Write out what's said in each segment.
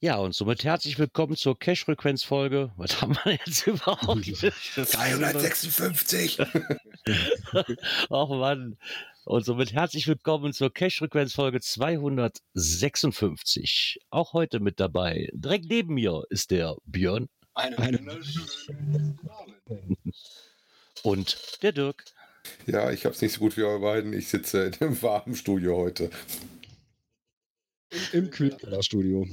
Ja, und somit herzlich willkommen zur Cash-Frequenz-Folge. Was haben wir jetzt überhaupt? 356! Ach Mann. Und somit herzlich willkommen zur Cash-Frequenz-Folge 256. Auch heute mit dabei. Direkt neben mir ist der Björn. Eine, Eine- Und der Dirk. Ja, ich hab's nicht so gut wie eure beiden. Ich sitze in einem warmen Studio heute. Im Kühlkellerstudio.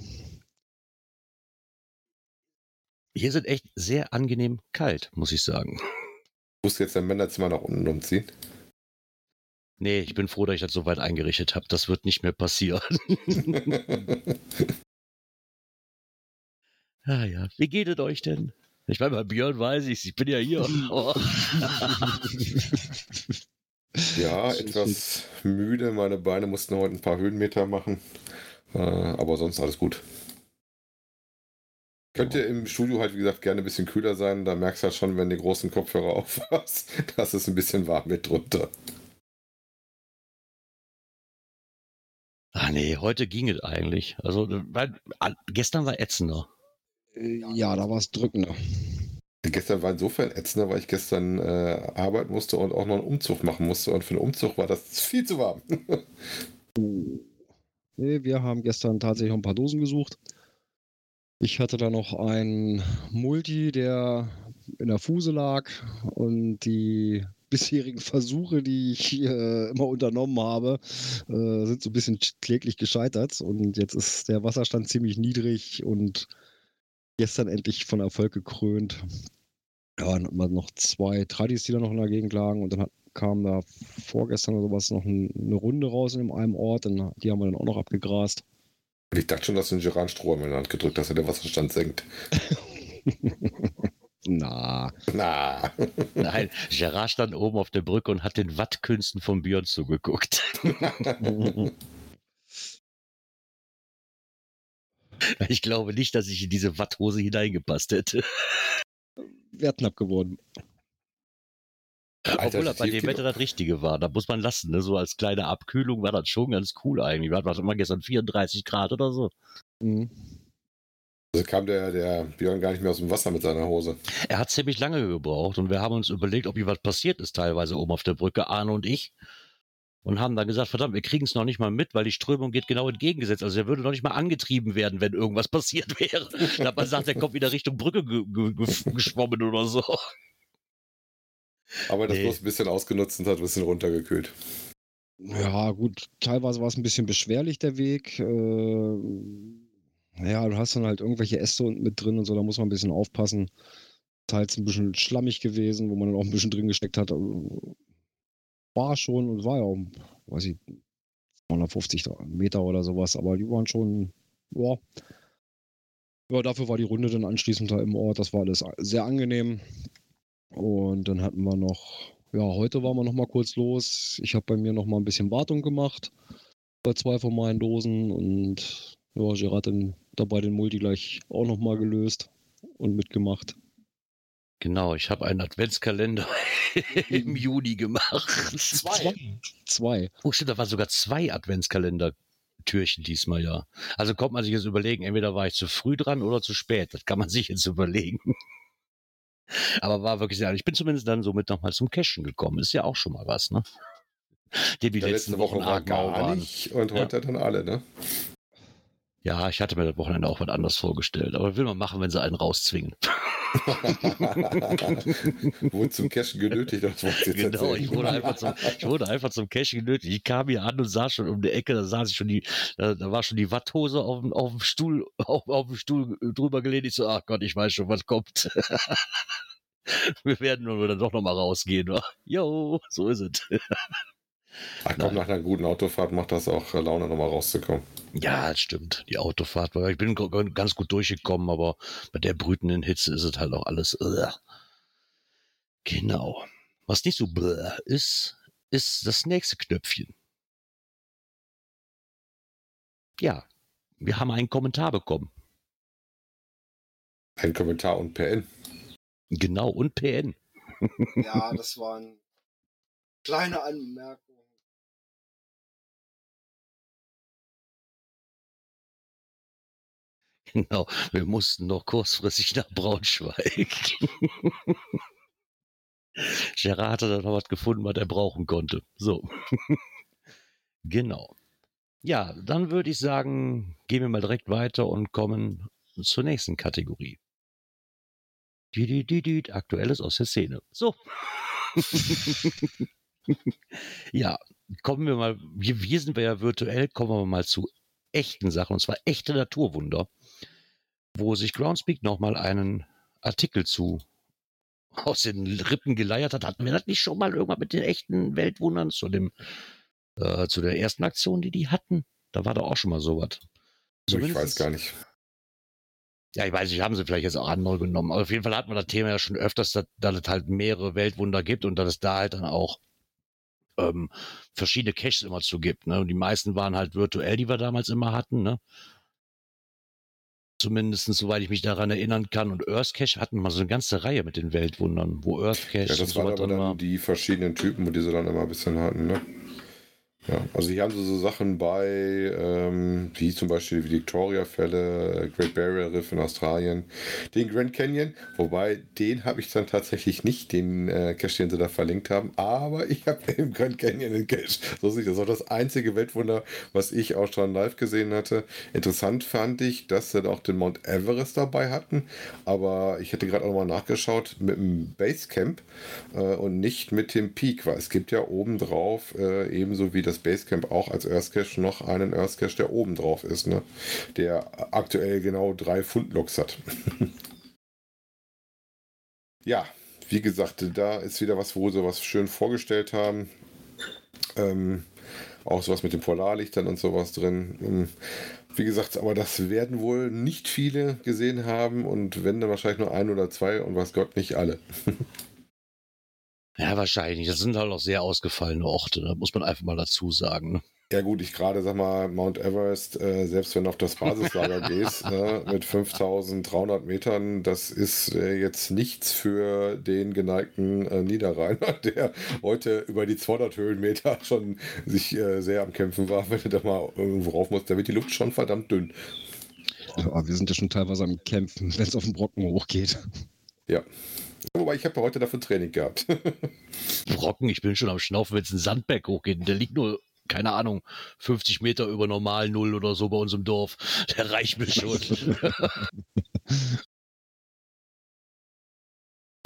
Hier sind echt sehr angenehm kalt, muss ich sagen. Ich muss jetzt ein Männerzimmer nach unten umziehen. Nee, ich bin froh, dass ich das so weit eingerichtet habe. Das wird nicht mehr passieren. Ah ja, wie geht es euch denn? Ich meine, bei Björn weiß ich ich bin ja hier. Ja, etwas müde. Meine Beine mussten heute ein paar Höhenmeter machen. Äh, aber sonst alles gut. Könnte im Studio halt, wie gesagt, gerne ein bisschen kühler sein. Da merkst du halt schon, wenn du die großen Kopfhörer aufhast, dass es ein bisschen warm wird drunter. Ah nee, heute ging es eigentlich. Also weil, gestern war ätzender. Äh, Ja, da war es drückender. Gestern war insofern ätzender, weil ich gestern äh, arbeiten musste und auch noch einen Umzug machen musste. Und für einen Umzug war das viel zu warm. Nee, wir haben gestern tatsächlich noch ein paar Dosen gesucht. Ich hatte da noch einen Multi, der in der Fuse lag und die bisherigen Versuche, die ich äh, immer unternommen habe, äh, sind so ein bisschen kläglich gescheitert und jetzt ist der Wasserstand ziemlich niedrig und gestern endlich von Erfolg gekrönt. Dann hatten wir noch zwei Tradis, die da noch in der Gegend lagen und dann hat, kam da vorgestern oder sowas noch ein, eine Runde raus in einem Ort und die haben wir dann auch noch abgegrast. Und ich dachte schon, dass du einen Gerard Strohhalm in die Hand gedrückt hast, dass er der Wasserstand senkt. Na, Na. Nein, Gerard stand oben auf der Brücke und hat den Wattkünsten von Björn zugeguckt. Ich glaube nicht, dass ich in diese Watthose hineingepasst hätte. wäre knapp geworden. Alter, Obwohl das bei das dem Wetter das Richtige war. Da muss man lassen. Ne? So als kleine Abkühlung war das schon ganz cool eigentlich. Wir hatten immer gestern 34 Grad oder so. Mhm. Also kam der, der Björn gar nicht mehr aus dem Wasser mit seiner Hose. Er hat ziemlich lange gebraucht und wir haben uns überlegt, ob hier was passiert ist, teilweise oben auf der Brücke, Arne und ich. Und haben dann gesagt, verdammt, wir kriegen es noch nicht mal mit, weil die Strömung geht genau entgegengesetzt. Also er würde noch nicht mal angetrieben werden, wenn irgendwas passiert wäre. Da hat man gesagt, er kommt wieder Richtung Brücke ge ge geschwommen oder so. Aber das Nee. bloß ein bisschen ausgenutzt und hat ein bisschen runtergekühlt. Ja, gut, teilweise war es ein bisschen beschwerlich, der Weg. Äh, ja, du hast dann halt irgendwelche Äste unten mit drin und so, da muss man ein bisschen aufpassen. Teils ein bisschen schlammig gewesen, wo man dann auch ein bisschen drin gesteckt hat. War schon und war ja auch, weiß ich, 250 Meter oder sowas, aber die waren schon, ja. Ja, dafür war die Runde dann anschließend da im Ort. Das war alles sehr angenehm. Und dann hatten wir noch, ja, heute waren wir noch mal kurz los. Ich habe bei mir noch mal ein bisschen Wartung gemacht bei zwei von meinen Dosen und ja, Gerard dann dabei den Multi gleich auch noch mal gelöst und mitgemacht. Genau, ich habe einen Adventskalender im Juni gemacht. Zwei. Zwei. Oh, stimmt, da waren sogar zwei Adventskalender-Türchen diesmal, ja. Also kommt man sich jetzt überlegen, entweder war ich zu früh dran oder zu spät. Das kann man sich jetzt überlegen. Aber war wirklich sehr, ich bin zumindest dann somit nochmal zum Cashen gekommen. Ist ja auch schon mal was, ne? Die Der letzten letzte Woche Wochen war gar waren. nicht und heute dann alle, ne? Ja, ich hatte mir das Wochenende auch was anderes vorgestellt. Aber will man machen, wenn sie einen rauszwingen. Wurde zum Cashen genötigt, das wollte ich Genau, erzählen. ich wurde einfach zum, ich wurde einfach zum Cash genötigt. Ich kam hier an und sah schon um die Ecke, da saß ich schon die, da, da war schon die Watthose auf, dem- auf dem Stuhl, auf, auf dem Stuhl drüber gelehnt. Ich so, ach Gott, ich weiß schon, was kommt. Wir werden nur dann doch noch mal rausgehen. Jo, so ist es. Ach komm, nach einer guten Autofahrt macht das auch äh, Laune, nochmal rauszukommen. Ja, das stimmt. Die Autofahrt, war- ich bin ganz gut durchgekommen, aber bei der brütenden Hitze ist es halt auch alles. Ugh. Genau. Was nicht so bläh ist, ist das nächste Knöpfchen. Ja, wir haben einen Kommentar bekommen. Ein Kommentar und PN. Genau, und PN. Ja, das waren kleine Anmerkungen. Genau, wir mussten noch kurzfristig nach Braunschweig. Gerard hatte dann noch was gefunden, was er brauchen konnte. So. genau. Ja, dann würde ich sagen, gehen wir mal direkt weiter und kommen zur nächsten Kategorie. Aktuelles aus der Szene. So. ja, kommen wir mal, hier sind wir ja virtuell, kommen wir mal zu echten Sachen, und zwar echte Naturwunder, wo sich Groundspeak nochmal einen Artikel zu aus den Rippen geleiert hat. Hatten wir das nicht schon mal irgendwann mit den echten Weltwundern zu dem, äh, zu der ersten Aktion, die die hatten? Da war doch auch schon mal sowas. Ich weiß gar nicht. Ja, ich weiß nicht, haben sie vielleicht jetzt auch andere genommen. Aber auf jeden Fall hat man das Thema ja schon öfters, dass, dass es halt mehrere Weltwunder gibt und dass es da halt dann auch ähm, verschiedene Caches immer zu gibt. Ne? Und die meisten waren halt virtuell, die wir damals immer hatten. Ne? Zumindest soweit ich mich daran erinnern kann. Und Earth Cache hatten mal so eine ganze Reihe mit den Weltwundern, wo Earth Cache. Ja, das waren aber dann war. die verschiedenen Typen, wo die sie dann immer ein bisschen hatten. Ne? Ja, also hier haben sie so Sachen bei, ähm, wie zum Beispiel die Victoria-Fälle, Great Barrier Reef in Australien, den Grand Canyon, wobei den habe ich dann tatsächlich nicht, den äh, Cache, den sie da verlinkt haben, aber ich habe im Grand Canyon den Cache. So sieht das. Das das einzige Weltwunder, was ich auch schon live gesehen hatte. Interessant fand ich, dass sie auch den Mount Everest dabei hatten, aber ich hätte gerade auch mal nachgeschaut mit dem Basecamp äh, und nicht mit dem Peak, weil es gibt ja oben drauf äh, ebenso wie das das Basecamp auch als Earth Cache noch einen Earth Cache, der oben drauf ist, ne? der aktuell genau drei Pfund Loks hat. ja, wie gesagt, da ist wieder was, wo sie was schön vorgestellt haben. Ähm, auch sowas mit den Polarlichtern und sowas drin. Ähm, wie gesagt, aber das werden wohl nicht viele gesehen haben und wenn dann wahrscheinlich nur ein oder zwei und was Gott nicht alle. Ja, wahrscheinlich. Das sind halt auch sehr ausgefallene Orte, da muss man einfach mal dazu sagen. Ne? Ja gut, ich gerade sag mal, Mount Everest, äh, selbst wenn du auf das Basislager gehst, ne, mit 5300 Metern, das ist äh, jetzt nichts für den geneigten äh, Niederrheiner, der heute über die 200 Höhenmeter schon sich äh, sehr am Kämpfen war, wenn du da mal irgendwo rauf musst, da wird die Luft schon verdammt dünn. Ja, wir sind ja schon teilweise am Kämpfen, wenn es auf den Brocken hochgeht. Ja, Wobei ich habe heute dafür Training gehabt. Brocken, ich bin schon am Schnaufen, wenn es ein Sandberg hochgeht. Der liegt nur, keine Ahnung, 50 Meter über normal Null oder so bei uns im Dorf. Der reicht mir schon.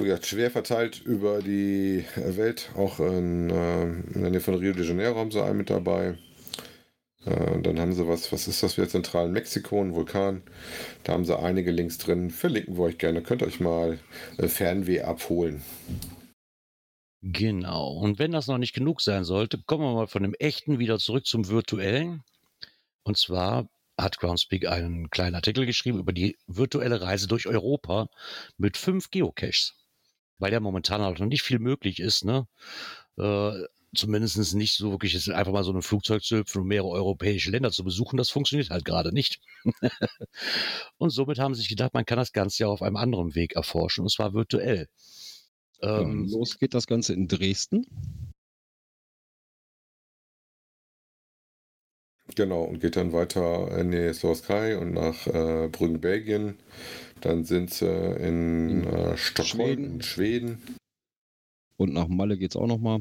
ja, schwer verteilt über die Welt, auch in, äh, in der Nähe von Rio de Janeiro haben sie einen mit dabei. Äh, dann haben sie was, was ist das für zentralen Mexiko, ein Vulkan. Da haben sie einige Links drin. Verlinken wir euch gerne. Könnt euch mal äh, Fernweh abholen. Genau. Und wenn das noch nicht genug sein sollte, kommen wir mal von dem echten wieder zurück zum virtuellen. Und zwar hat Groundspeak einen kleinen Artikel geschrieben über die virtuelle Reise durch Europa mit fünf Geocaches. Weil ja momentan auch noch nicht viel möglich ist, ne? Äh, zumindest nicht so wirklich ist, einfach mal so ein Flugzeug zu hüpfen und mehrere europäische Länder zu besuchen, das funktioniert halt gerade nicht. und somit haben sie sich gedacht, man kann das Ganze ja auf einem anderen Weg erforschen, und zwar virtuell. Ähm, ja, los geht das Ganze in Dresden. Genau, und geht dann weiter in die Slowakei und nach äh, Brüggen, Belgien. Dann sind sie in, in äh, Stockholm, Schweden. in Schweden. Und nach Malle geht es auch nochmal.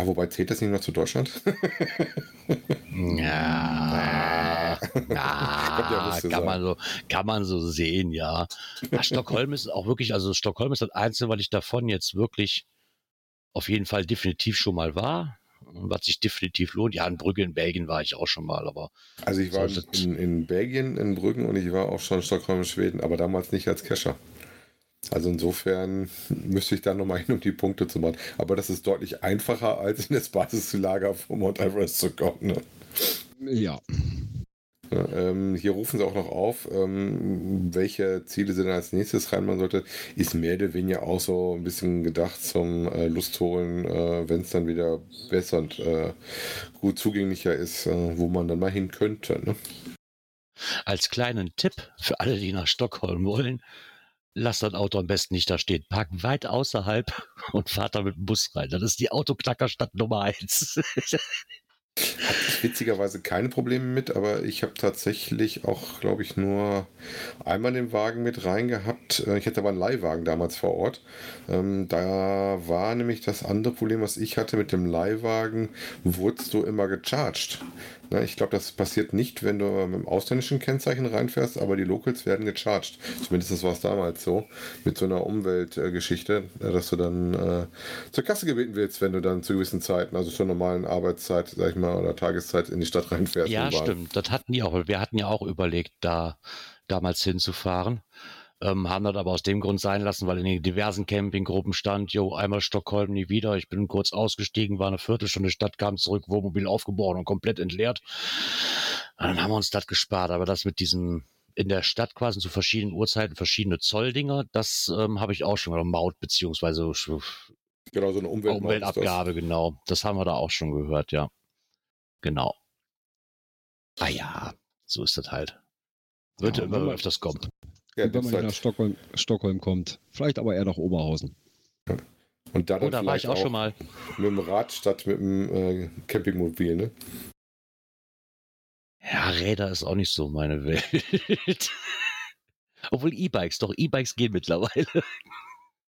Ja, wobei zählt das nicht noch zu Deutschland? ja, ja kann, man so, kann man so sehen, ja. ja. Stockholm ist auch wirklich, also Stockholm ist das Einzige, weil ich davon jetzt wirklich auf jeden Fall definitiv schon mal war. Was sich definitiv lohnt. Ja, in Brügge in Belgien war ich auch schon mal, aber. Also ich war in, in Belgien, in Brüggen und ich war auch schon in Stockholm in Schweden, aber damals nicht als Kescher. Also insofern müsste ich da nochmal hin, um die Punkte zu machen. Aber das ist deutlich einfacher, als in das Basislager von Mount Everest zu kommen. Ne? Ja. ja ähm, hier rufen sie auch noch auf, ähm, welche Ziele sie dann als nächstes reinmachen sollte. Ist mehr oder weniger auch so ein bisschen gedacht zum äh, Lustholen, äh, wenn es dann wieder besser und äh, gut zugänglicher ist, äh, wo man dann mal hin könnte. Ne? Als kleinen Tipp für alle, die nach Stockholm wollen, lass das Auto am besten nicht da stehen. Park weit außerhalb und fahrt da mit dem Bus rein. Das ist die Autoknackerstadt Nummer eins. hatte ich witzigerweise keine Probleme mit, aber ich habe tatsächlich auch, glaube ich, nur einmal den Wagen mit rein gehabt. Äh, ich hatte aber einen Leihwagen damals vor Ort. Ähm, da war nämlich das andere Problem, was ich hatte mit dem Leihwagen, wurdest du immer gecharged. Na, ich glaube, das passiert nicht, wenn du mit dem ausländischen Kennzeichen reinfährst, aber die Locals werden gecharged. Zumindest war es damals so, mit so einer Umweltgeschichte, äh, dass du dann äh, zur Kasse gebeten willst, wenn du dann zu gewissen Zeiten, also zur normalen Arbeitszeit, sag ich mal, oder Tageszeit in die Stadt reinfährst. Ja, stimmt. Das hatten die auch. Wir hatten ja auch überlegt, da damals hinzufahren. Ähm, haben das aber aus dem Grund sein lassen, weil in den diversen Campinggruppen stand, jo, einmal Stockholm, nie wieder. Ich bin kurz ausgestiegen, war eine Viertelstunde Stadt, kam zurück, Wohnmobil aufgebaut und komplett entleert. Und dann haben wir uns das gespart. Aber das mit diesem in der Stadt quasi zu verschiedenen Uhrzeiten verschiedene Zolldinger, das ähm, habe ich auch schon, oder Maut beziehungsweise genau, so eine Umwelt Umweltabgabe, das. genau. Das haben wir da auch schon gehört, ja. Genau. Ah ja, so ist das halt. Wird ja, immer öfters kommen. Ja, wenn man halt nach Stockholm, Stockholm kommt. Vielleicht aber eher nach Oberhausen. Und da dann oh, da war ich auch, auch, schon mal. Mit dem Rad statt mit dem äh, Campingmobil, ne? Ja, Räder ist auch nicht so meine Welt. Obwohl E-Bikes, doch E-Bikes gehen mittlerweile.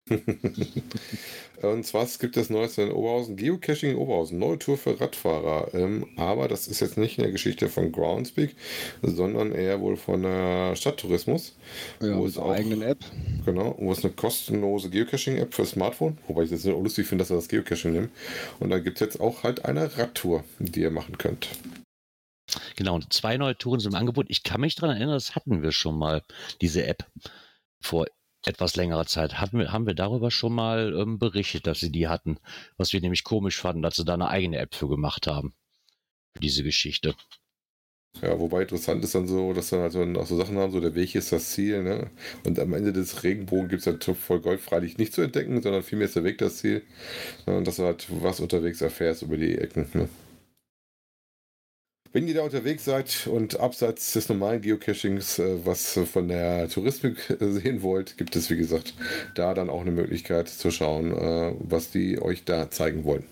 und zwar gibt es Neues in Oberhausen, Geocaching in Oberhausen, neue Tour für Radfahrer. Ähm, aber das ist jetzt nicht in der Geschichte von Groundspeak, sondern eher wohl von der Stadttourismus. Ja, wo es auch, eigenen App. Genau, wo es eine kostenlose Geocaching-App für Smartphone, wobei ich das so lustig finde, dass er das Geocaching nimmt. Und da gibt es jetzt auch halt eine Radtour, die ihr machen könnt. Genau, und zwei neue Touren sind im Angebot. Ich kann mich daran erinnern, das hatten wir schon mal, diese App vor etwas längerer Zeit. Hatten wir, haben wir darüber schon mal ähm, berichtet, dass sie die hatten. Was wir nämlich komisch fanden, dass sie da eine eigene App für gemacht haben. Für diese Geschichte. Ja, wobei interessant ist dann so, dass dann also auch so Sachen haben, so der Weg ist das Ziel, ne? Und am Ende des Regenbogen gibt es dann Topf voll Gold freilich nicht zu entdecken, sondern vielmehr ist der Weg das Ziel. Und dass du halt was unterwegs erfährst über die Ecken, ne? Wenn ihr da unterwegs seid und abseits des normalen Geocachings äh, was von der Touristik sehen wollt, gibt es, wie gesagt, da dann auch eine Möglichkeit zu schauen, äh, was die euch da zeigen wollen.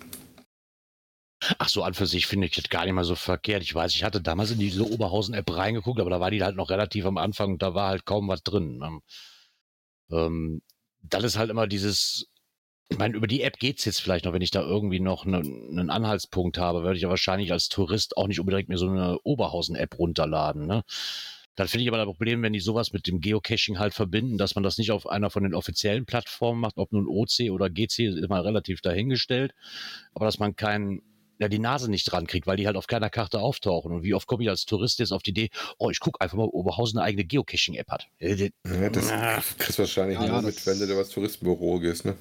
Ach so, an für sich finde ich das gar nicht mal so verkehrt. Ich weiß, ich hatte damals in diese Oberhausen-App reingeguckt, aber da war die halt noch relativ am Anfang und da war halt kaum was drin. Ähm, ähm das ist halt immer dieses ich meine, über die App geht es jetzt vielleicht noch, wenn ich da irgendwie noch ne, einen Anhaltspunkt habe, werde ich ja wahrscheinlich als Tourist auch nicht unbedingt mir so eine Oberhausen-App runterladen. Ne? Dann finde ich aber das Problem, wenn die sowas mit dem Geocaching halt verbinden, dass man das nicht auf einer von den offiziellen Plattformen macht, ob nun OC oder GC, ist mal relativ dahingestellt, aber dass man keinen ja, die Nase nicht dran kriegt, weil die halt auf keiner Karte auftauchen. Und wie oft komme ich als Tourist jetzt auf die Idee, oh, ich gucke einfach mal, ob Oberhausen eine eigene Geocaching-App hat. Ja, das kriegst du wahrscheinlich ja, nur mit, wenn du was Touristenbüro gehst, ne?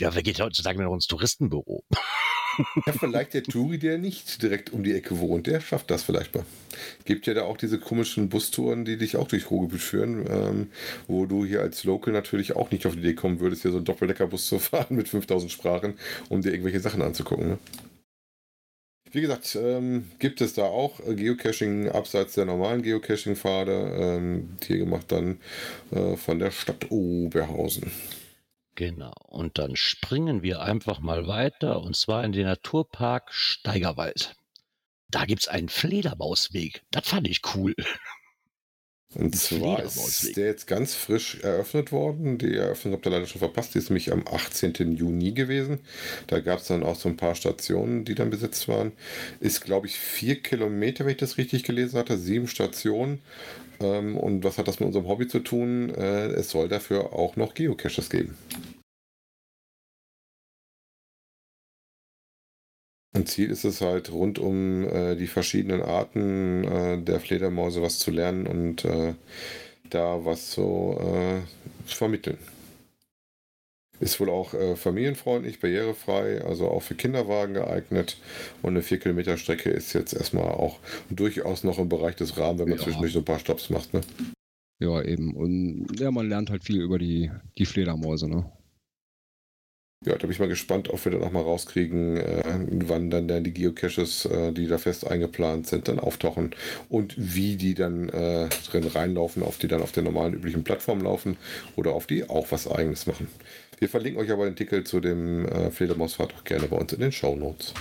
Ja, wer geht heutzutage noch ins Touristenbüro? Ja, vielleicht der Touri, der nicht direkt um die Ecke wohnt, der schafft das vielleicht mal. Gibt ja da auch diese komischen Bustouren, die dich auch durch Ruhrgebiet führen, ähm, wo du hier als Local natürlich auch nicht auf die Idee kommen würdest, hier so einen Doppeldeckerbus zu fahren mit 5000 Sprachen, um dir irgendwelche Sachen anzugucken. Ne? Wie gesagt, ähm, gibt es da auch Geocaching abseits der normalen Geocaching-Pfade, ähm, hier gemacht dann äh, von der Stadt Oberhausen. Genau. Und dann springen wir einfach mal weiter und zwar in den Naturpark Steigerwald. Da gibt es einen Fledermausweg. Das fand ich cool. Und zwar ist der jetzt ganz frisch eröffnet worden. Die Eröffnung habt ihr leider schon verpasst. Die ist nämlich am 18. Juni gewesen. Da gab es dann auch so ein paar Stationen, die dann besetzt waren. Ist, glaube ich, vier Kilometer, wenn ich das richtig gelesen hatte. Sieben Stationen. Ähm, und was hat das mit unserem Hobby zu tun? Äh, es soll dafür auch noch Geocaches geben. Ziel ist es halt, rund um äh, die verschiedenen Arten äh, der Fledermäuse was zu lernen und äh, da was zu äh, vermitteln. Ist wohl auch äh, familienfreundlich, barrierefrei, also auch für Kinderwagen geeignet. Und eine 4 Kilometer Strecke ist jetzt erstmal auch durchaus noch im Bereich des Rahmens, wenn man ja. zwischendurch so ein paar Stops macht. Ne? Ja, eben. Und ja, man lernt halt viel über die, die Fledermäuse, ne? Ja, da bin ich mal gespannt, ob wir dann auch mal rauskriegen, äh, wann dann, dann die Geocaches, äh, die da fest eingeplant sind, dann auftauchen und wie die dann äh, drin reinlaufen, auf die dann auf der normalen üblichen Plattform laufen oder auf die auch was eigenes machen. Wir verlinken euch aber den Artikel zu dem äh, Fledermausfahrt auch gerne bei uns in den Show Notes.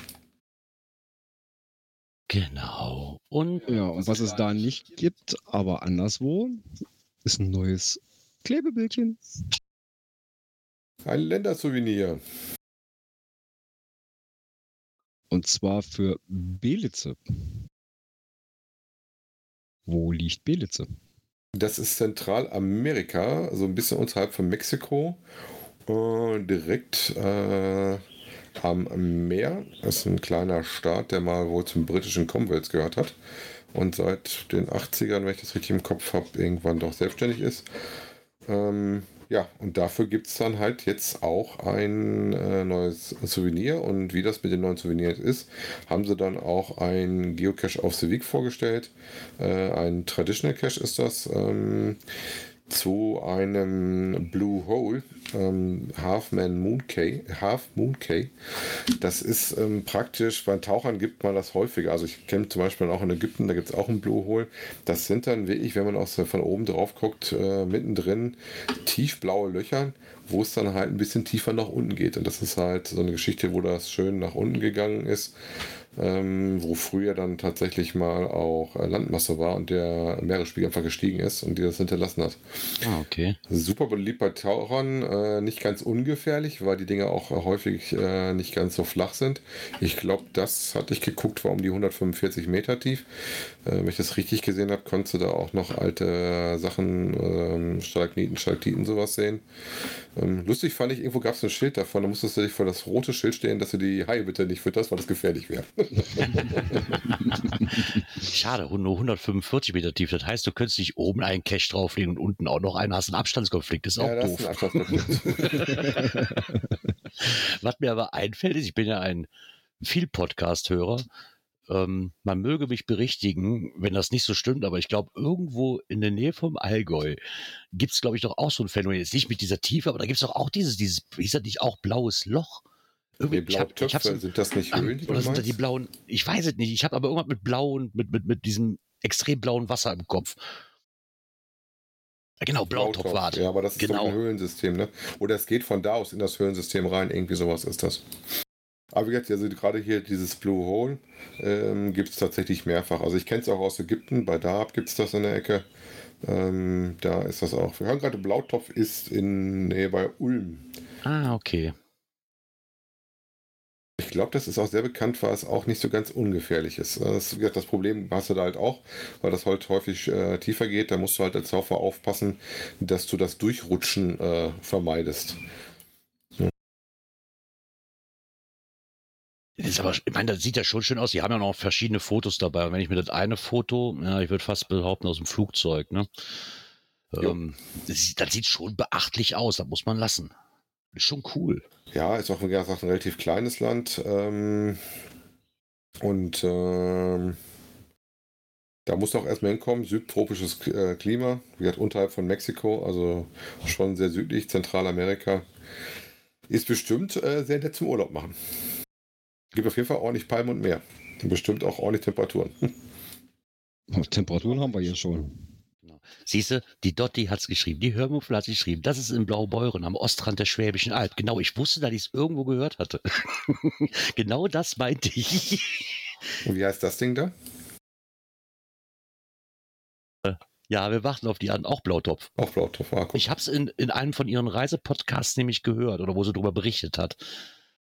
Genau. Und Ja, und was es da nicht gibt, aber anderswo, ist ein neues Klebebildchen. Ein Ländersouvenir. Und zwar für Belitze. Wo liegt Belitze? Das ist Zentralamerika, so ein bisschen unterhalb von Mexiko. Äh, direkt äh, am Meer. Das ist ein kleiner Staat, der mal wohl zum britischen Commonwealth gehört hat. Und seit den 80ern, wenn ich das richtig im Kopf habe, irgendwann doch selbstständig ist. Ähm, ja, und dafür gibt es dann halt jetzt auch ein äh, neues Souvenir. Und wie das mit den neuen Souvenirs ist, haben sie dann auch ein Geocache auf the Week vorgestellt. Äh, ein Traditional Cache ist das. Ähm, zu einem Blue Hole, ähm, Half Man Moon Cay, Half Moon Cay. Das ist ähm, praktisch, bei Tauchern gibt man das häufiger. Also ich kenne zum Beispiel auch in Ägypten, da gibt es auch ein Blue Hole. Das sind dann wirklich, wenn man aus, von oben drauf guckt, äh, mittendrin tiefblaue Löcher, wo es dann halt ein bisschen tiefer nach unten geht. Und das ist halt so eine Geschichte, wo das schön nach unten gegangen ist ähm, wo früher dann tatsächlich mal auch äh, Landmasse war und der Meeresspiegel einfach gestiegen ist und die das hinterlassen hat. Ah, okay. Super beliebt bei Tauchern, äh, nicht ganz ungefährlich, weil die Dinge auch häufig äh, nicht ganz so flach sind. Ich glaube, das hatte ich geguckt, war um die 145 Meter tief. Äh, wenn ich das richtig gesehen habe, konntest du da auch noch alte Sachen, ähm, Stalagniten, Stalaktiten, sowas sehen. Ähm, lustig fand ich, irgendwo gab es ein Schild davon, da musstest du dich vor das rote Schild stehen, dass du die Haie bitte nicht fütterst, weil das gefährlich wäre. Schade, nur 145 Meter tief. Das heißt, du könntest dich oben einen Cache drauflegen und unten auch noch einen hast. Einen Abstandskonflikt ist auch ja, das doof. ist. Was mir aber einfällt, ist, ich bin ja ein viel Podcast-Hörer. Ähm, man möge mich berichtigen, wenn das nicht so stimmt, aber ich glaube, irgendwo in der Nähe vom Allgäu gibt es, glaube ich, doch auch so ein Phänomen. Jetzt nicht mit dieser Tiefe, aber da gibt es doch auch dieses, dieses, ist das nicht auch blaues Loch? Die ich hab- Blautöpfe, sind das nicht Höhlen, die Oder sind das die blauen? Ich weiß es nicht. Ich habe aber irgendwas mit blauen, mit, mit, mit diesem extrem blauen Wasser im Kopf. Genau, Blautopf war Ja, aber das ist Genau. doch ein Höhlensystem, ne? Oder es geht von da aus in das Höhlensystem rein, irgendwie sowas ist das. Aber wie gesagt, also gerade hier dieses Blue Hole ähm, gibt es tatsächlich mehrfach. Also ich kenne es auch aus Ägypten, bei Daab gibt es das in der Ecke. Ähm, da ist das auch. Wir hören gerade, Blautopf ist in Nähe bei Ulm. Ah, okay. Ich glaube, das ist auch sehr bekannt, weil es auch nicht so ganz ungefährlich ist. Das, wie gesagt, das Problem hast du da halt auch, weil das halt häufig äh, tiefer geht. Da musst du halt als Taucher aufpassen, dass du das Durchrutschen äh, vermeidest. Das ist aber, ich meine, das sieht ja schon schön aus. Die haben ja noch verschiedene Fotos dabei. Und wenn ich mir das eine Foto, ja, ich würde fast behaupten, aus dem Flugzeug, ne? Ähm, das, sieht- das sieht schon beachtlich aus, das muss man lassen. Ist schon cool. Ja, ist auch wie gesagt ein relativ kleines Land. Ähm, und ähm, da muss auch erstmal hinkommen. Südtropisches äh, Klima, wie gesagt, unterhalb von Mexiko, also schon sehr südlich, Zentralamerika. Ist bestimmt äh, sehr nett zum Urlaub machen. Gibt auf jeden Fall ordentlich Palmen und Meer. Bestimmt auch ordentlich Temperaturen. Temperaturen haben wir hier schon. Siehst du, die Dotti hat's geschrieben, die Hörmuffel hat geschrieben. Das ist in Blaubeuren am Ostrand der Schwäbischen Alb. Genau, ich wusste, dass ich es irgendwo gehört hatte. genau das meinte ich. Und wie heißt das Ding da? ja, wir warten auf die an, auch Blautopf. Auch Blautopf. Ah. Ich habe es in, in einem von ihren Reisepodcasts nämlich gehört oder wo sie darüber berichtet hat.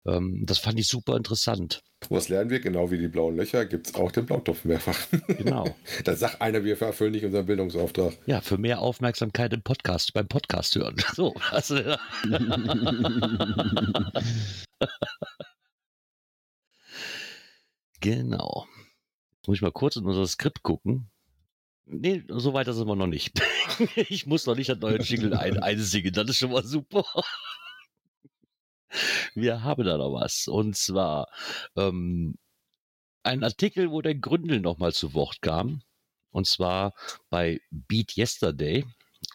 Ähm, das fand ich super interessant. Was lernen wir? Genau wie die blauen Löcher gibt es auch den Blautopf mehrfach. Genau. da sagt einer, wir erfüllen nicht unseren Bildungsauftrag. Ja, für mehr Aufmerksamkeit im Podcast, beim Podcast hören. So, also, ja. genau. Jetzt muss ich mal kurz in unser Skript gucken. Nee, so weit sind wir noch nicht. ich muss noch nicht das neue Jingle ein, einsingen, das ist schon mal super. Wir haben da noch was. Und zwar ähm, ein Artikel, wo der Gründel nochmal zu Wort kam. Und zwar bei Beat Yesterday.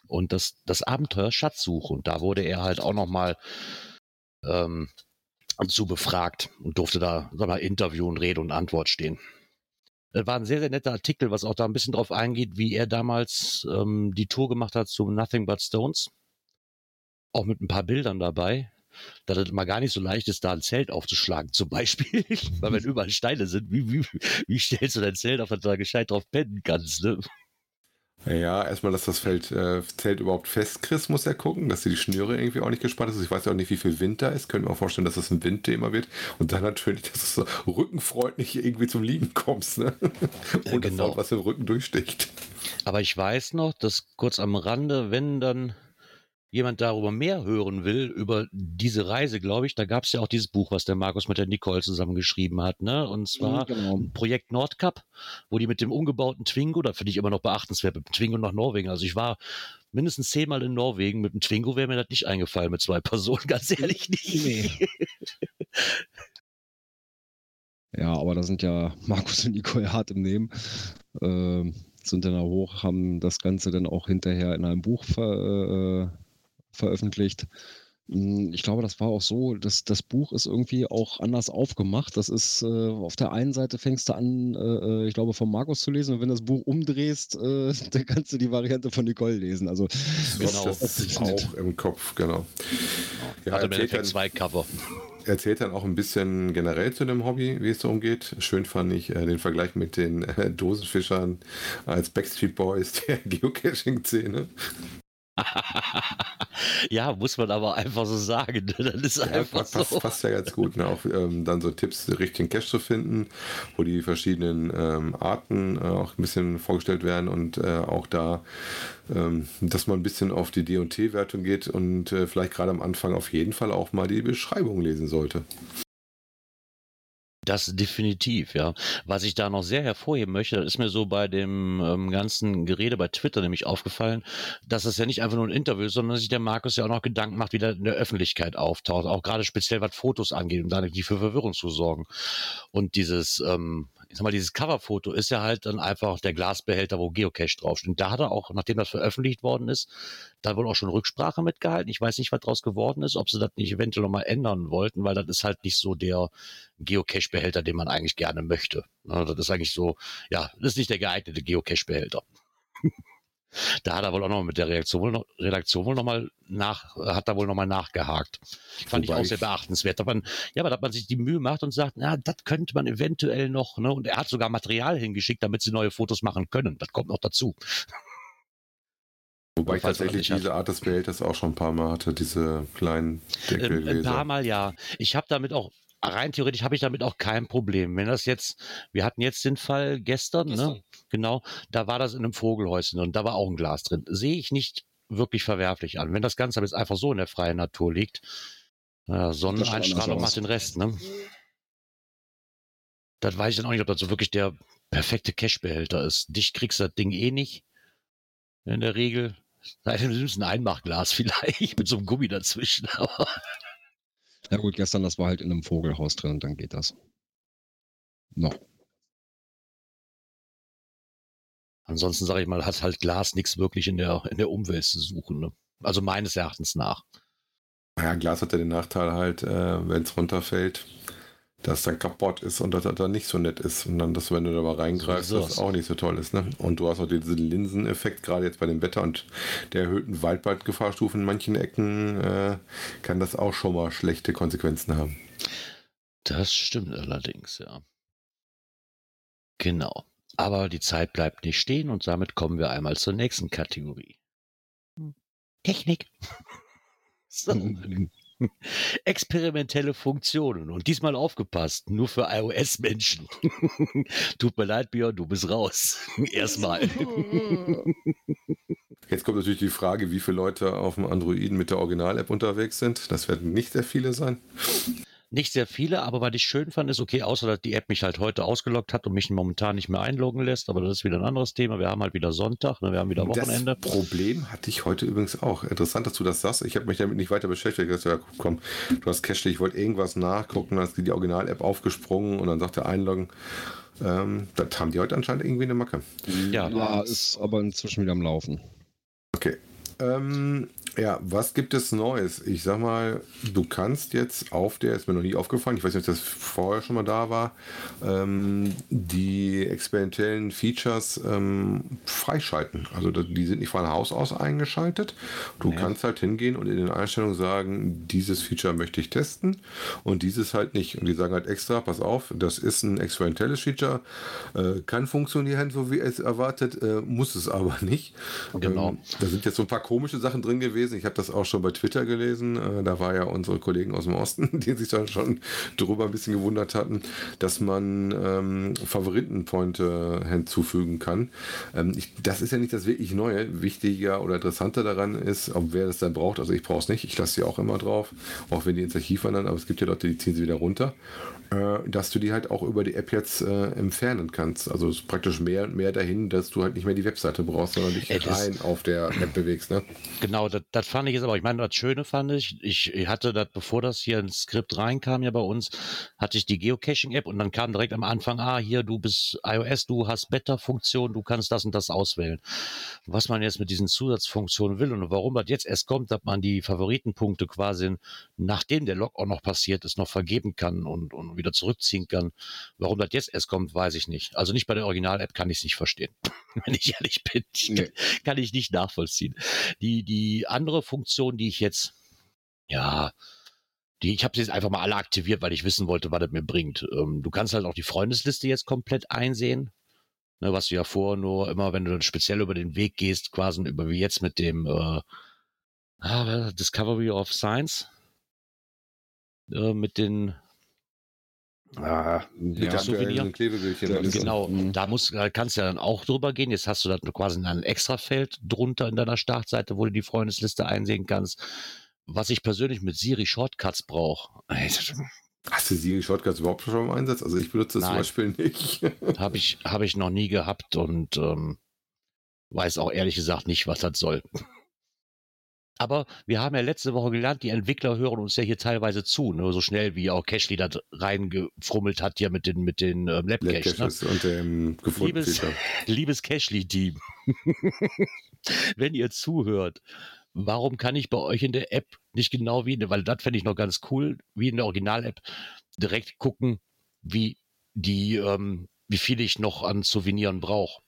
Und das, das Abenteuer Schatzsuche. Und da wurde er halt auch nochmal ähm, zu befragt und durfte da, sag mal, Interview und Rede und Antwort stehen. Das war ein sehr, sehr netter Artikel, was auch da ein bisschen drauf eingeht, wie er damals ähm, die Tour gemacht hat zu Nothing But Stones. Auch mit ein paar Bildern dabei. Dass es mal gar nicht so leicht ist, da ein Zelt aufzuschlagen, zum Beispiel. Weil wenn überall Steine sind, wie, wie, wie stellst du dein Zelt auf, dass du da gescheit drauf pennen kannst, ne? Ja, erstmal, dass das Feld, äh, Zelt überhaupt fest kriegst, muss er gucken, dass die Schnüre irgendwie auch nicht gespannt ist. Ich weiß ja auch nicht, wie viel Wind da ist. Könnte mir auch vorstellen, dass das ein Windthema wird. Und dann natürlich, dass du so rückenfreundlich irgendwie zum Liegen kommst, ne? Und Ja, genau. auch was im Rücken durchsticht. Aber ich weiß noch, dass kurz am Rande, wenn dann jemand darüber mehr hören will, über diese Reise, glaube ich, da gab es ja auch dieses Buch, was der Markus mit der Nicole zusammen geschrieben hat, ne? Und zwar genau. Projekt Nordkap, wo die mit dem umgebauten Twingo, da finde ich immer noch beachtenswert, mit dem Twingo nach Norwegen. Also ich war mindestens zehnmal in Norwegen, mit dem Twingo wäre mir das nicht eingefallen mit zwei Personen, ganz ehrlich nicht. Nee. Ja, aber da sind ja Markus und Nicole hart im Nehmen. Ähm, sind dann da hoch, haben das Ganze dann auch hinterher in einem Buch ver, äh, veröffentlicht. Mm, Ich glaube, das war auch so, dass das Buch ist irgendwie auch anders aufgemacht. Das ist äh, auf der einen Seite fängst du an, äh, äh, ich glaube, von Markus zu lesen und wenn du das Buch umdrehst, äh, dann kannst du die Variante von Nicole lesen. Also Genau. Das ist auch im Kopf, genau. Ja, Hatte im erzählt Endeffekt dann, zwei Cover. erzählt dann auch ein bisschen generell zu dem Hobby, wie es darum geht. Schön fand ich äh, den Vergleich mit den äh, Dosenfischern als Backstreet Boys der Geocaching-Szene. ja, muss man aber einfach so sagen. ne? Das ist Ja, einfach passt, so. passt ja ganz gut. Ne? Auch ähm, dann so Tipps, den richtigen Cache zu finden, wo die verschiedenen ähm, Arten äh, auch ein bisschen vorgestellt werden und äh, auch da, ähm, dass man ein bisschen auf die D&T-Wertung geht und äh, vielleicht gerade am Anfang auf jeden Fall auch mal die Beschreibung lesen sollte. Das definitiv, ja. Was ich da noch sehr hervorheben möchte, das ist mir so bei dem ähm, ganzen Gerede bei Twitter nämlich aufgefallen, dass es ja nicht einfach nur ein Interview ist, sondern dass sich der Markus ja auch noch Gedanken macht, wie der in der Öffentlichkeit auftaucht, auch gerade speziell was Fotos angeht, um da nicht für Verwirrung zu sorgen. Und dieses, ähm, ich sag mal, dieses Coverfoto ist ja halt dann einfach der Glasbehälter, wo Geocache draufsteht. Und da hat er auch, nachdem das veröffentlicht worden ist, da wohl auch schon Rücksprache mitgehalten. Ich weiß nicht, was draus geworden ist, ob sie das nicht eventuell noch mal ändern wollten, weil das ist halt nicht so der Geocache-Behälter, den man eigentlich gerne möchte. Ne, Das ist eigentlich so, ja, das ist nicht der geeignete Geocache-Behälter. Da hat er wohl auch noch mit der Reaktion wohl noch, Redaktion wohl noch mal nach, hat er wohl noch mal nachgehakt. Fand Wobei ich auch sehr beachtenswert. Dass man, ja, aber dass man sich die Mühe macht und sagt, na, das könnte man eventuell noch, ne? Und er hat sogar Material hingeschickt, damit sie neue Fotos machen können. Das kommt noch dazu. Wobei ich tatsächlich diese Art des Behälters auch schon ein paar Mal hatte, diese kleinen Ähm, ein paar. Mal ja. Ich habe damit auch, rein theoretisch habe ich damit auch kein Problem. Wenn das jetzt, wir hatten jetzt den Fall gestern, ne? Gestern. Genau, da war das in einem Vogelhäuschen und da war auch ein Glas drin. Sehe ich nicht wirklich verwerflich an. Wenn das Ganze aber jetzt einfach so in der freien Natur liegt, äh, Sonneneinstrahlung macht den Rest, ne? Das weiß ich dann auch nicht, ob das so wirklich der perfekte Cashbehälter ist. Dich kriegst du das Ding eh nicht. In der Regel. Sei denn, du nimmst ein Einmachglas vielleicht mit so einem Gummi dazwischen. Aber Ja gut, gestern, das war halt in einem Vogelhaus drin, dann geht das. Noch. Ansonsten sage ich mal, hat halt Glas nichts wirklich in der, in der Umwelt zu suchen. Ne? Also meines Erachtens nach. Ja, Glas hat ja den Nachteil halt, äh, wenn es runterfällt, dass dann kaputt ist und dass das dann nicht so nett ist. Und dann, dass wenn du da mal reingreifst, So das auch nicht so toll ist. Ne? Und du hast auch diesen Linseneffekt, gerade jetzt bei dem Wetter und der erhöhten Waldbrandgefahrstufe in manchen Ecken, äh, kann das auch schon mal schlechte Konsequenzen haben. Das stimmt allerdings, ja. Genau. Aber die Zeit bleibt nicht stehen und damit kommen wir einmal zur nächsten Kategorie. Technik. So. Experimentelle Funktionen. Und diesmal aufgepasst, nur für iOS-Menschen. Tut mir leid, Björn, du bist raus. Erstmal. Jetzt kommt natürlich die Frage, wie viele Leute auf dem Androiden mit der Original-App unterwegs sind. Das werden nicht sehr viele sein. Nicht sehr viele, aber was ich schön fand, ist okay, außer dass die App mich halt heute ausgeloggt hat und mich momentan nicht mehr einloggen lässt, aber das ist wieder ein anderes Thema. Wir haben halt wieder Sonntag, ne, wir haben wieder Wochenende. Das Problem hatte ich heute übrigens auch. Interessant, dass du das sagst. Ich habe mich damit nicht weiter beschäftigt. Ich dachte, ja, komm, du hast Cache, ich wollte irgendwas nachgucken, dann ist die Original-App aufgesprungen und dann sagte einloggen. Ähm, das haben die heute anscheinend irgendwie eine Macke. Ja. Ja, ist aber inzwischen wieder am Laufen. Okay. Ähm, Ja, was gibt es Neues? Ich sag mal, du kannst jetzt auf der, ist mir noch nie aufgefallen, ich weiß nicht, ob das vorher schon mal da war, ähm, die experimentellen Features ähm, freischalten. Also die sind nicht von Haus aus eingeschaltet. Du Nee. kannst halt hingehen und in den Einstellungen sagen, dieses Feature möchte ich testen und dieses halt nicht. Und die sagen halt extra, pass auf, das ist ein experimentelles Feature, äh, kann funktionieren, so wie es erwartet, äh, muss es aber nicht. Genau. Ähm, da sind jetzt so ein paar komische Sachen drin gewesen. Ich habe das auch schon bei Twitter gelesen. Äh, da war ja unsere Kollegen aus dem Osten, die sich dann schon darüber ein bisschen gewundert hatten, dass man ähm, Favoritenpointe hinzufügen kann. Ähm, ich, das ist ja nicht das wirklich Neue. Wichtiger oder interessanter daran ist, ob wer das dann braucht. Also ich brauche es nicht. Ich lasse sie auch immer drauf, auch wenn die ins Archiv wandern. Aber es gibt ja Leute, die ziehen sie wieder runter. Äh, dass du die halt auch über die App jetzt äh, entfernen kannst. Also es ist praktisch mehr und mehr dahin, dass du halt nicht mehr die Webseite brauchst, sondern dich Ey, rein auf der App bewegst. Ne? Genau, das, das fand ich jetzt aber, ich meine, das Schöne fand ich, ich hatte das, bevor das hier ins Skript reinkam, ja bei uns, hatte ich die Geocaching-App und dann kam direkt am Anfang, ah, hier, du bist iOS, du hast Beta-Funktion, du kannst das und das auswählen. Was man jetzt mit diesen Zusatzfunktionen will und warum das jetzt erst kommt, dass man die Favoritenpunkte quasi, nachdem der Log auch noch passiert ist, noch vergeben kann und, und wieder zurückziehen kann. Warum das jetzt erst kommt, weiß ich nicht. Also nicht bei der Original-App kann ich es nicht verstehen. Wenn ich ehrlich bin, Nee. kann ich nicht nachvollziehen. Die, die andere Funktion, die ich jetzt, ja, die, ich habe sie jetzt einfach mal alle aktiviert, weil ich wissen wollte, was das mir bringt. Ähm, du kannst halt auch die Freundesliste jetzt komplett einsehen. Ne, was du ja vorher nur immer, wenn du dann speziell über den Weg gehst, quasi über wie jetzt mit dem äh, ah, Discovery of Science, äh, mit den ah, mit dem Souvenir. Klebebildchen. Ja. Genau, Mhm. da muss, da kannst du ja dann auch drüber gehen. Jetzt hast du da quasi ein Extrafeld drunter in deiner Startseite, wo du die Freundesliste einsehen kannst. Was ich persönlich mit Siri Shortcuts brauche, Hast du Siri Shortcuts überhaupt schon im Einsatz? Also ich benutze das zum Nein. Beispiel nicht. habe ich, hab ich noch nie gehabt und ähm, weiß auch ehrlich gesagt nicht, was das soll. Aber wir haben ja letzte Woche gelernt, die Entwickler hören uns ja hier teilweise zu, ne? so schnell wie auch Cashly da reingefrummelt hat hier mit den, mit den ähm, Labcache. Ne? Labcaches und dem gefunden Liebes, liebes Cashly-Team, wenn ihr zuhört, warum kann ich bei euch in der App nicht genau wie, in der- weil das fände ich noch ganz cool, wie in der Original-App, direkt gucken, wie die, ähm, wie viel ich noch an Souveniren brauche.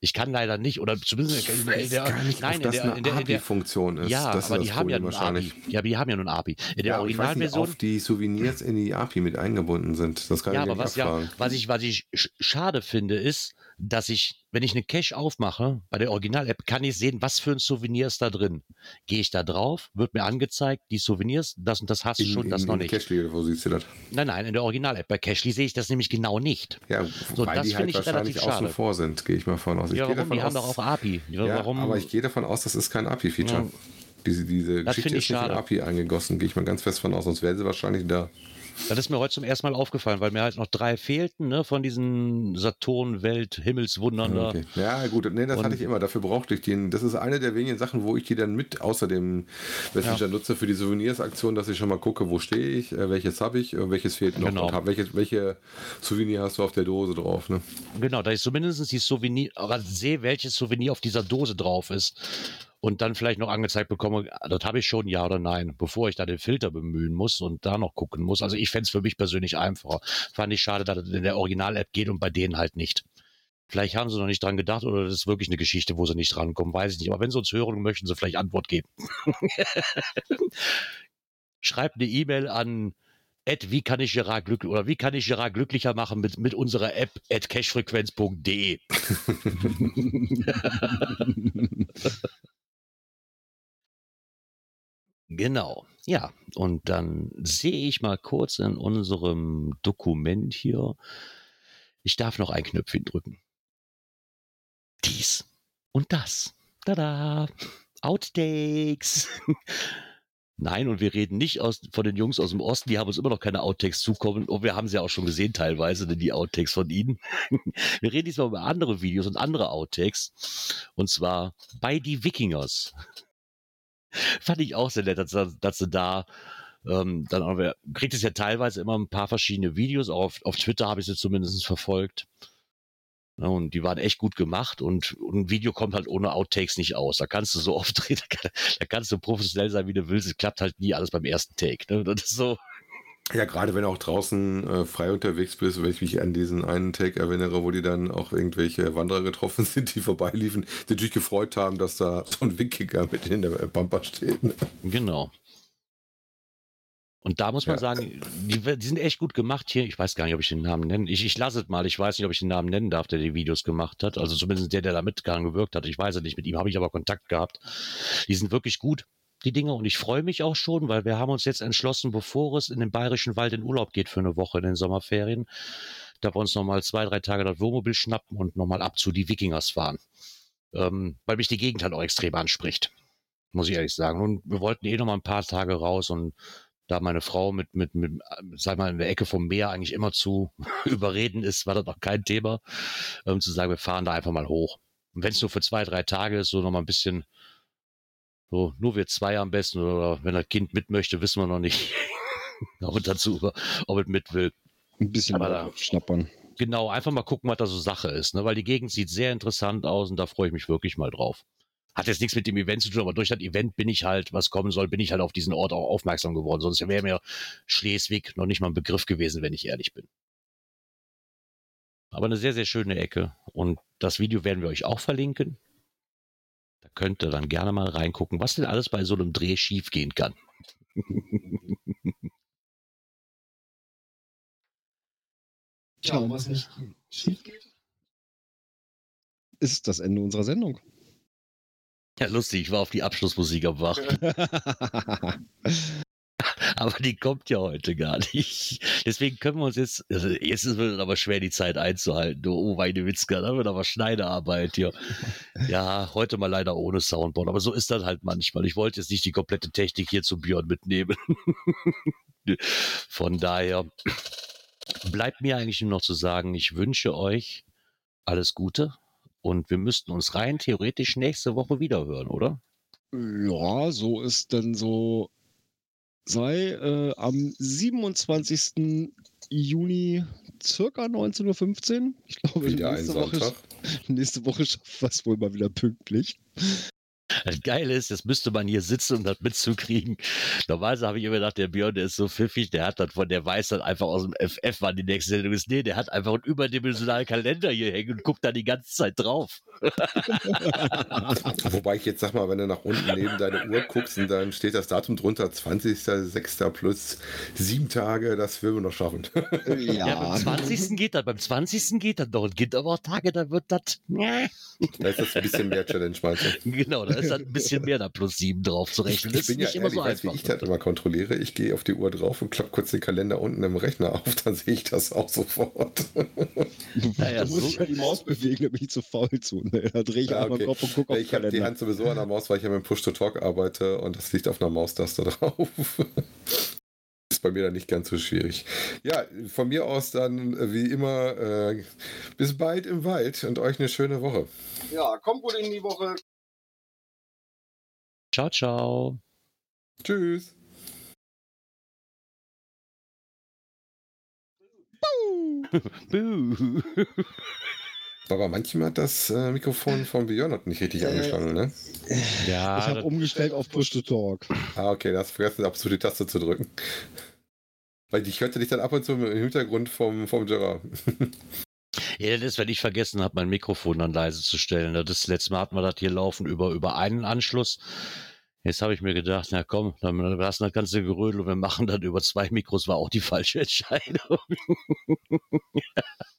Ich kann leider nicht, oder zumindest Ich der, in weiß der, gar nicht, nein, in der, eine in der, in der API-Funktion ist. ja, das ist aber das die haben ja einen API. Ja, aber die haben ja nun ein API. In der Ja, aber ich weiß nicht, Originalversion die Souvenirs in die API mit eingebunden sind. Das kann Ja, ich aber nicht was, ja, was ich, was ich sch- schade finde, ist, dass ich, wenn ich eine Cache aufmache, bei der Original-App, kann ich sehen, was für ein Souvenir ist da drin. Gehe ich da drauf, wird mir angezeigt, die Souvenirs, das und das hast du In, schon, das in, noch in nicht. Cashly, wo siehst du das? Nein, nein, in der Original-App. Bei Cashly sehe ich das nämlich genau nicht. Ja, So, weil das die finde halt ich wahrscheinlich relativ außen vor sind, gehe ich mal von aus. Ich ja, warum? davon Die haben aus, doch auch API. Ja, ja, aber ich gehe davon aus, das ist kein API-Feature. Ja. Diese, diese Das Geschichte ist nicht in. API eingegossen, gehe ich mal ganz fest von aus, sonst wäre sie wahrscheinlich da. Das ist mir heute zum ersten Mal aufgefallen, weil mir halt noch drei fehlten, ne, von diesen Saturn, Welt, Himmelswundern da. Okay. Ja, gut, nee, das Und- hatte ich immer. Dafür brauchte ich den. Das ist eine der wenigen Sachen, wo ich die dann mit außer dem Messenger nutze für die Souvenirs-Aktion, dass ich schon mal gucke, wo stehe ich, äh, welches habe ich, äh, welches fehlt noch Genau. und hab, welche, welche Souvenir hast du auf der Dose drauf. Ne? Genau, da ich zumindest die Souvenir, aber sehe, welches Souvenir auf dieser Dose drauf ist und dann vielleicht noch angezeigt bekomme, das habe ich schon, ja oder nein, bevor ich da den Filter bemühen muss und da noch gucken muss. Also ich fände es für mich persönlich einfacher. Fand ich schade, dass es in der Original-App geht und bei denen halt nicht. Vielleicht haben sie noch nicht dran gedacht oder das ist wirklich eine Geschichte, wo sie nicht drankommen, weiß ich nicht. Aber wenn sie uns hören, möchten sie vielleicht Antwort geben. Schreibt eine E-Mail an Ed, wie kann ich Gerard glücklich oder wie kann ich Gerard glücklicher machen mit, mit unserer App at cashfrequenz.de. Genau, ja. Und dann sehe ich mal kurz in unserem Dokument hier. Ich darf noch ein Knöpfchen drücken. Dies und das. Tada! Outtakes! Nein, und wir reden nicht aus, von den Jungs aus dem Osten, die haben uns immer noch keine Outtakes zukommen. Und wir haben sie ja auch schon gesehen teilweise, denn die Outtakes von ihnen. Wir reden diesmal über andere Videos und andere Outtakes. Und zwar bei die Wikingers. Fand ich auch sehr nett, dass, dass sie da ähm, dann auch, kriegt es ja teilweise immer ein paar verschiedene Videos. Auf, auf Twitter habe ich sie zumindest verfolgt. Ja, und die waren echt gut gemacht und, und ein Video kommt halt ohne Outtakes nicht aus. Da kannst du so oft drehen, da kannst du professionell sein, wie du willst. Es klappt halt nie alles beim ersten Take. Ne? Das ist so. Ja, gerade wenn du auch draußen äh, frei unterwegs bist, wenn ich mich an diesen einen Take erinnere, wo die dann auch irgendwelche Wanderer getroffen sind, die vorbeiliefen, die natürlich gefreut haben, dass da so ein Wikinger mit in der Bumper steht. Genau. Und da muss man Ja. sagen, die, die sind echt gut gemacht hier. Ich weiß gar nicht, ob ich den Namen nennen. Ich, ich lasse es mal. Ich weiß nicht, ob ich den Namen nennen darf, der die Videos gemacht hat. Also zumindest der, der da mitgegangen gewirkt hat. Ich weiß es nicht. Mit ihm habe ich aber Kontakt gehabt. Die sind wirklich gut, die Dinge. Und ich freue mich auch schon, weil wir haben uns jetzt entschlossen, bevor es in den Bayerischen Wald in Urlaub geht für eine Woche in den Sommerferien, da wir uns nochmal zwei, drei Tage das Wohnmobil schnappen und nochmal ab zu die Wikingers fahren. Ähm, weil mich die Gegend halt auch extrem anspricht. Muss ich ehrlich sagen. Und wir wollten eh noch mal ein paar Tage raus und da meine Frau mit, mit, mit, sag mal, in der Ecke vom Meer eigentlich immer zu überreden ist, war das noch kein Thema, ähm, zu sagen, wir fahren da einfach mal hoch. Und wenn es nur für zwei, drei Tage ist, so noch mal ein bisschen, so, nur wir zwei am besten, oder wenn das Kind mit möchte, wissen wir noch nicht, ob es dazu, ob es mit will. Ein bisschen da- schnappern. Genau, einfach mal gucken, was da so Sache ist, ne? weil die Gegend sieht sehr interessant aus und da freue ich mich wirklich mal drauf. Hat jetzt nichts mit dem Event zu tun, aber durch das Event bin ich halt, was kommen soll, bin ich halt auf diesen Ort auch aufmerksam geworden. Sonst wäre mir Schleswig noch nicht mal ein Begriff gewesen, wenn ich ehrlich bin. Aber eine sehr, sehr schöne Ecke. Und das Video werden wir euch auch verlinken. Könnt ihr dann gerne mal reingucken, was denn alles bei so einem Dreh schief gehen kann. Ja, und was nicht schief geht. Ist das Ende unserer Sendung. Ja, lustig, ich war auf die Abschlussmusik am Warten. Aber die kommt ja heute gar nicht. Deswegen können wir uns jetzt, also jetzt ist es aber schwer, die Zeit einzuhalten. Du, oh, Weidewitzka, da wird aber Schneidearbeit hier. Ja, heute mal leider ohne Soundboard. Aber so ist das halt manchmal. Ich wollte jetzt nicht die komplette Technik hier zu Björn mitnehmen. Von daher bleibt mir eigentlich nur noch zu sagen, ich wünsche euch alles Gute. Und wir müssten uns rein theoretisch nächste Woche wieder hören, oder? Ja, so ist denn so sei äh, am 27. Juni circa 19.15 Uhr. Ich glaube, Wieder ein nächste Woche, Sonntag. nächste Woche schaffen wir es wohl mal wieder pünktlich. Das Geile ist, jetzt müsste man hier sitzen, um das mitzukriegen. Normalerweise habe ich immer gedacht, der Björn, der ist so pfiffig, der hat das von, der weiß dann einfach aus dem FF, wann die nächste Sendung ist. Nee, der hat einfach einen überdimensionalen Kalender hier hängen und guckt da die ganze Zeit drauf. Wobei ich jetzt sag mal, wenn du nach unten neben deine Uhr guckst und dann steht das Datum drunter, 20.06. plus sieben Tage, das will man noch schaffen. Ja, beim 20. geht das, beim 20. geht das doch. Und gibt aber auch Tage, da wird das, da ist das ein bisschen mehr Challenge, meinst du? genau, da ist dann ein bisschen mehr da plus sieben drauf zu Ich, rechnen. ich Das bin ist ja nicht immer ehrlich, so weißt, wie einfach. ich das immer kontrolliere. Ich gehe auf die Uhr drauf und klappe kurz den Kalender unten im Rechner auf, dann sehe ich das auch sofort. Naja, du musst so- ja die Maus bewegen, da bin ich zu faul zu. Ne? Da drehe ich Ja, einfach okay. Kopf und gucke auf Ich habe die. Hand sowieso an der Maus, weil ich ja mit dem Push-to-Talk arbeite und das liegt auf einer Maustaste drauf. Ist bei mir dann nicht ganz so schwierig. Ja, von mir aus dann äh, wie immer äh, bis bald im Wald und euch eine schöne Woche. Ja, kommt gut in die Woche. Ciao, ciao. Tschüss. Buh. Aber manchmal hat das äh, Mikrofon von Björn noch nicht richtig Äh, angeschlagen, ne? Ja, Ich habe umgestellt auf Push to Talk. Ah, okay, da hast du vergessen, ab zu die Taste zu drücken. Weil ich hörte dich dann ab und zu im Hintergrund vom, vom Gerard. Ja, das ist, wenn ich vergessen habe, mein Mikrofon dann leise zu stellen. Das letzte Mal hatten wir das hier laufen über, über einen Anschluss. Jetzt habe ich mir gedacht, na komm, dann lassen das ganze Gerödel und wir machen dann über zwei Mikros, war auch die falsche Entscheidung.